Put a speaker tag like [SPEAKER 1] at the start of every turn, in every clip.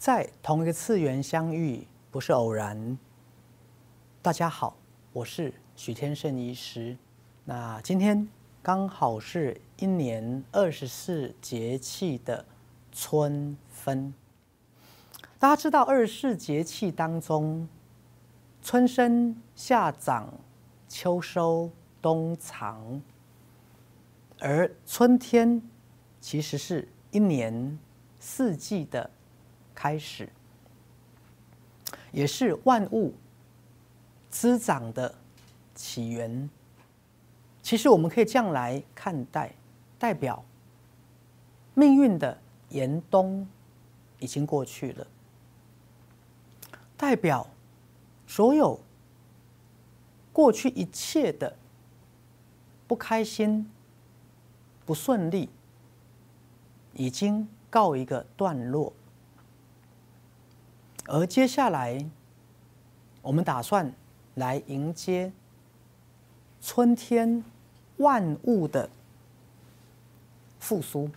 [SPEAKER 1] 在同一个次元相遇不是偶然。大家好，我是许天胜医师。那今天刚好是一年二十四节气的春分。大家知道二十四节气当中，春生、夏长、秋收、冬藏，而春天其实是一年四季的开始，也是万物。滋长的起源，其实我们可以这样来看待：代表命运的严冬已经过去了；代表所有过去一切的不开心、不顺利，已经告一个段落；而接下来，我们打算。来迎接春天万物的复苏，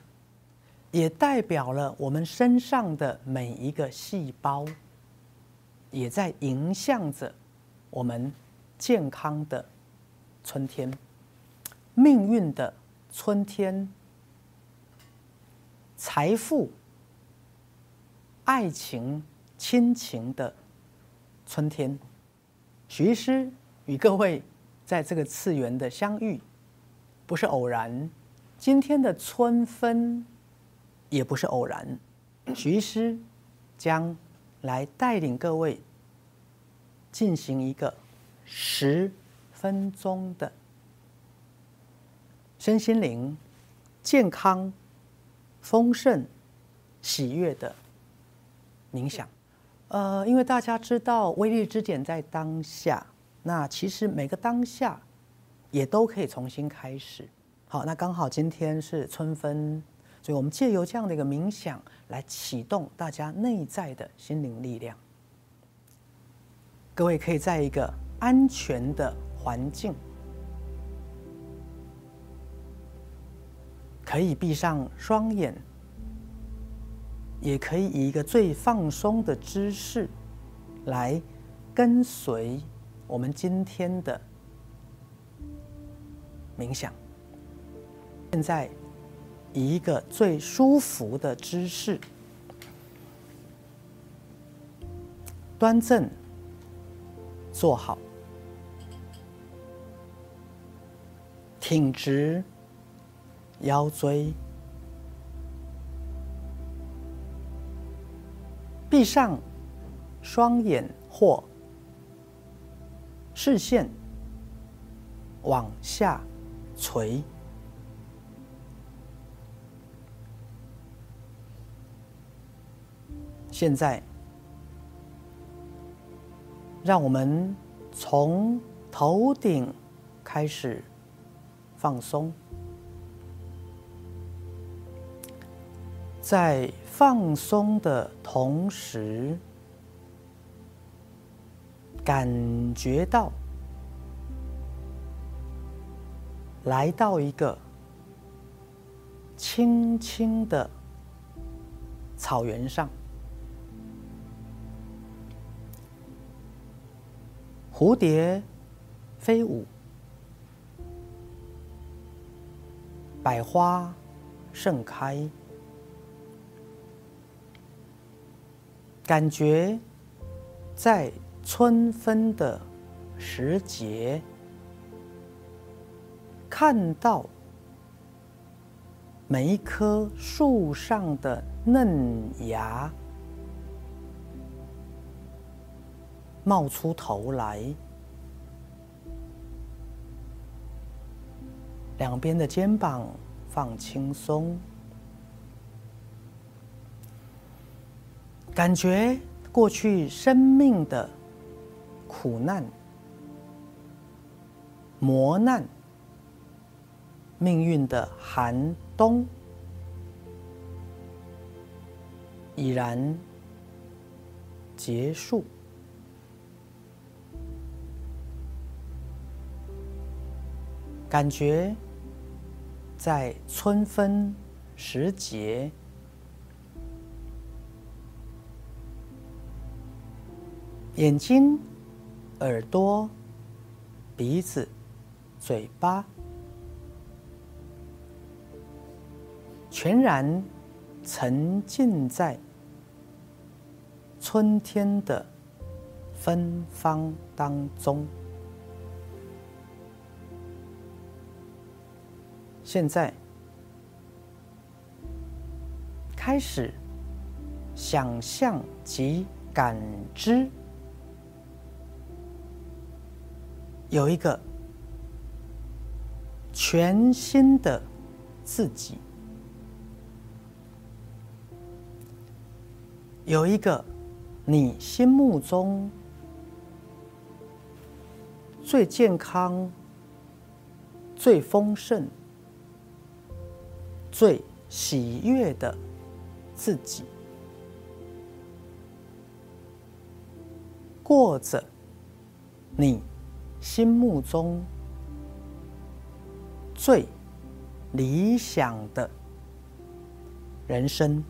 [SPEAKER 1] 也代表了我们身上的每一个细胞，也在迎向着我们健康的春天、命运的春天、财富、爱情、亲情的春天。徐医师与各位在这个次元的相遇，不是偶然；今天的春分也不是偶然。徐医师将来带领各位进行一个十分钟的身心灵健康、丰盛、喜悦的冥想。呃，因为大家知道威力之点在当下，那其实每个当下也都可以重新开始。好，那刚好今天是春分，所以我们借由这样的一个冥想来启动大家内在的心灵力量。各位可以在一个安全的环境，可以闭上双眼。也可以以一个最放松的姿势来跟随我们今天的冥想。现在以一个最舒服的姿势，端正坐好，挺直腰椎。闭上双眼或视线往下垂。现在，让我们从头顶开始放松，在。放松的同时，感觉到来到一个青青的草原上，蝴蝶飞舞，百花盛开。感觉在春分的时节，看到每一棵树上的嫩芽冒出头来，两边的肩膀放轻松。感觉过去生命的苦难、磨难、命运的寒冬已然结束，感觉在春分时节。眼睛、耳朵、鼻子、嘴巴，全然沉浸在春天的芬芳当中。现在，开始想象及感知。有一个全新的自己，有一个你心目中最健康、最丰盛、最喜悦的自己，过着你。心目中最理想的人生，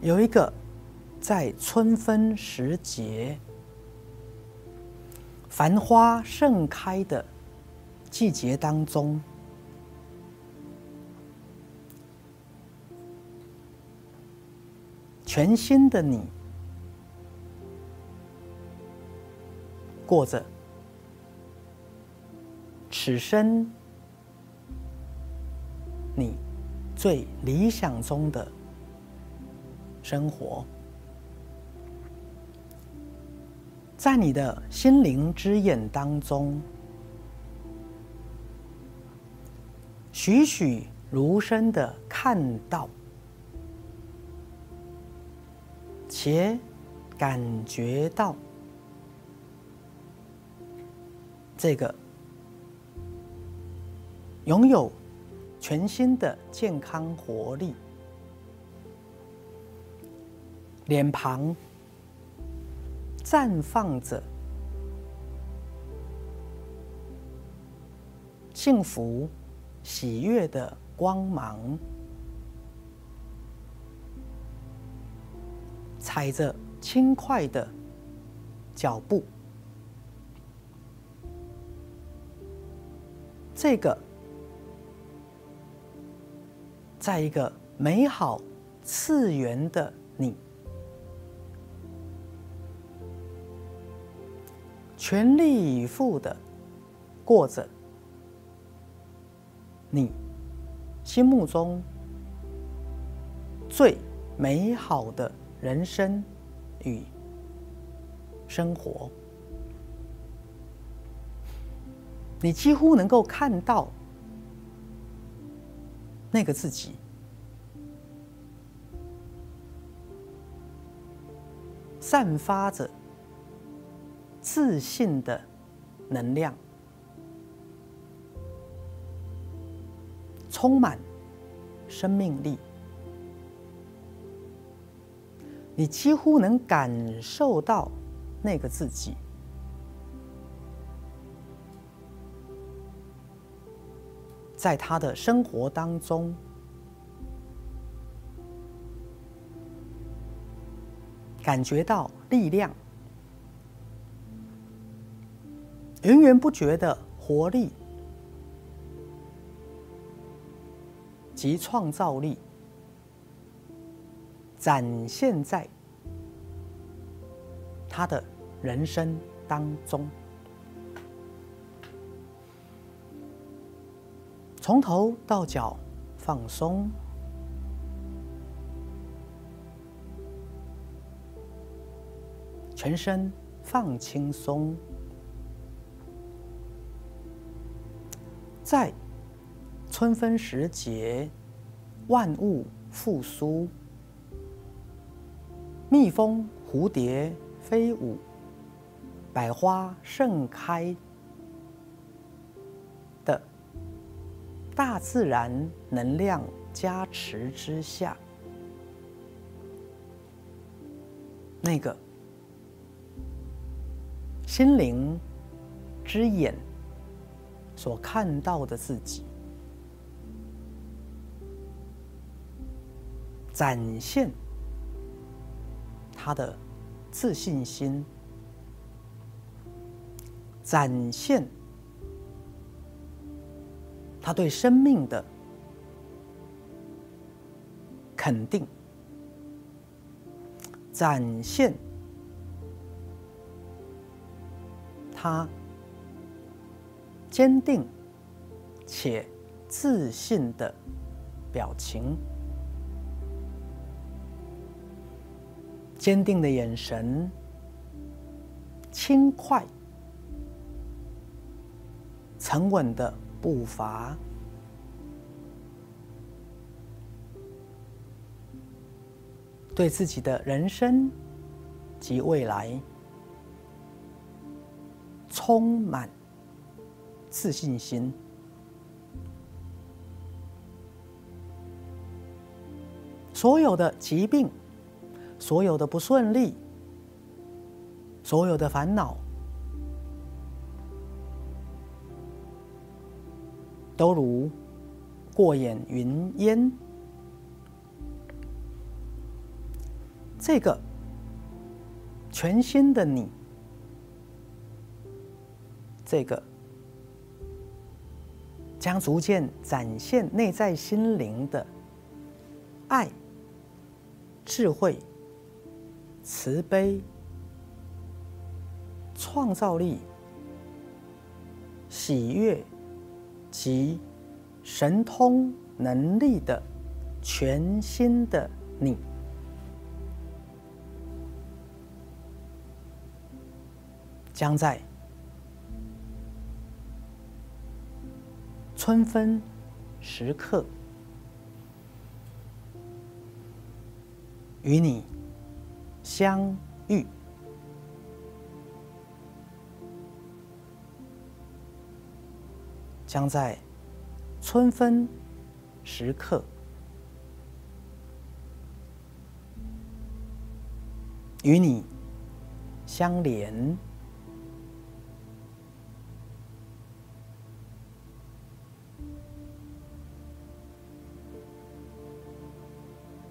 [SPEAKER 1] 有一个在春分时节、繁花盛开的季节当中，全新的你。过着此生你最理想中的生活，在你的心灵之眼当中，栩栩如生的看到，且感觉到。这个拥有全新的健康活力，脸庞绽放着幸福、喜悦的光芒，踩着轻快的脚步。这个，在一个美好次元的你，全力以赴的过着你心目中最美好的人生与生活。你几乎能够看到那个自己，散发着自信的能量，充满生命力。你几乎能感受到那个自己。在他的生活当中，感觉到力量、源源不绝的活力。及创造力，展现在他的人生当中。从头到脚放松，全身放轻松，在春分时节，万物复苏，蜜蜂、蝴蝶飞舞，百花盛开。自然能量加持之下，那个心灵之眼所看到的自己，展现他的自信心，展现他对生命的肯定，展现他坚定且自信的表情。坚定的眼神，轻快、沉稳的步伐，对自己的人生及未来充满自信心，所有的疾病。所有的不顺利，所有的烦恼，都如过眼云烟。这个全新的你，这个将逐渐展现内在心灵的爱、智慧。慈悲、创造力、喜悦及神通能力的全新的你，将在春分时刻与你。相遇，将在春分时刻与你相连，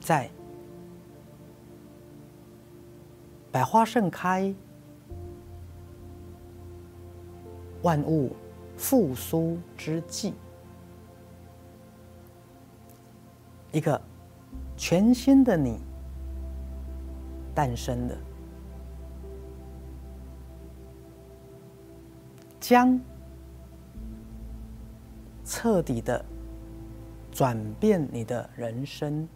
[SPEAKER 1] 在。百花盛开，万物复苏之际，一个全新的你诞生的，将彻底的转变你的人生。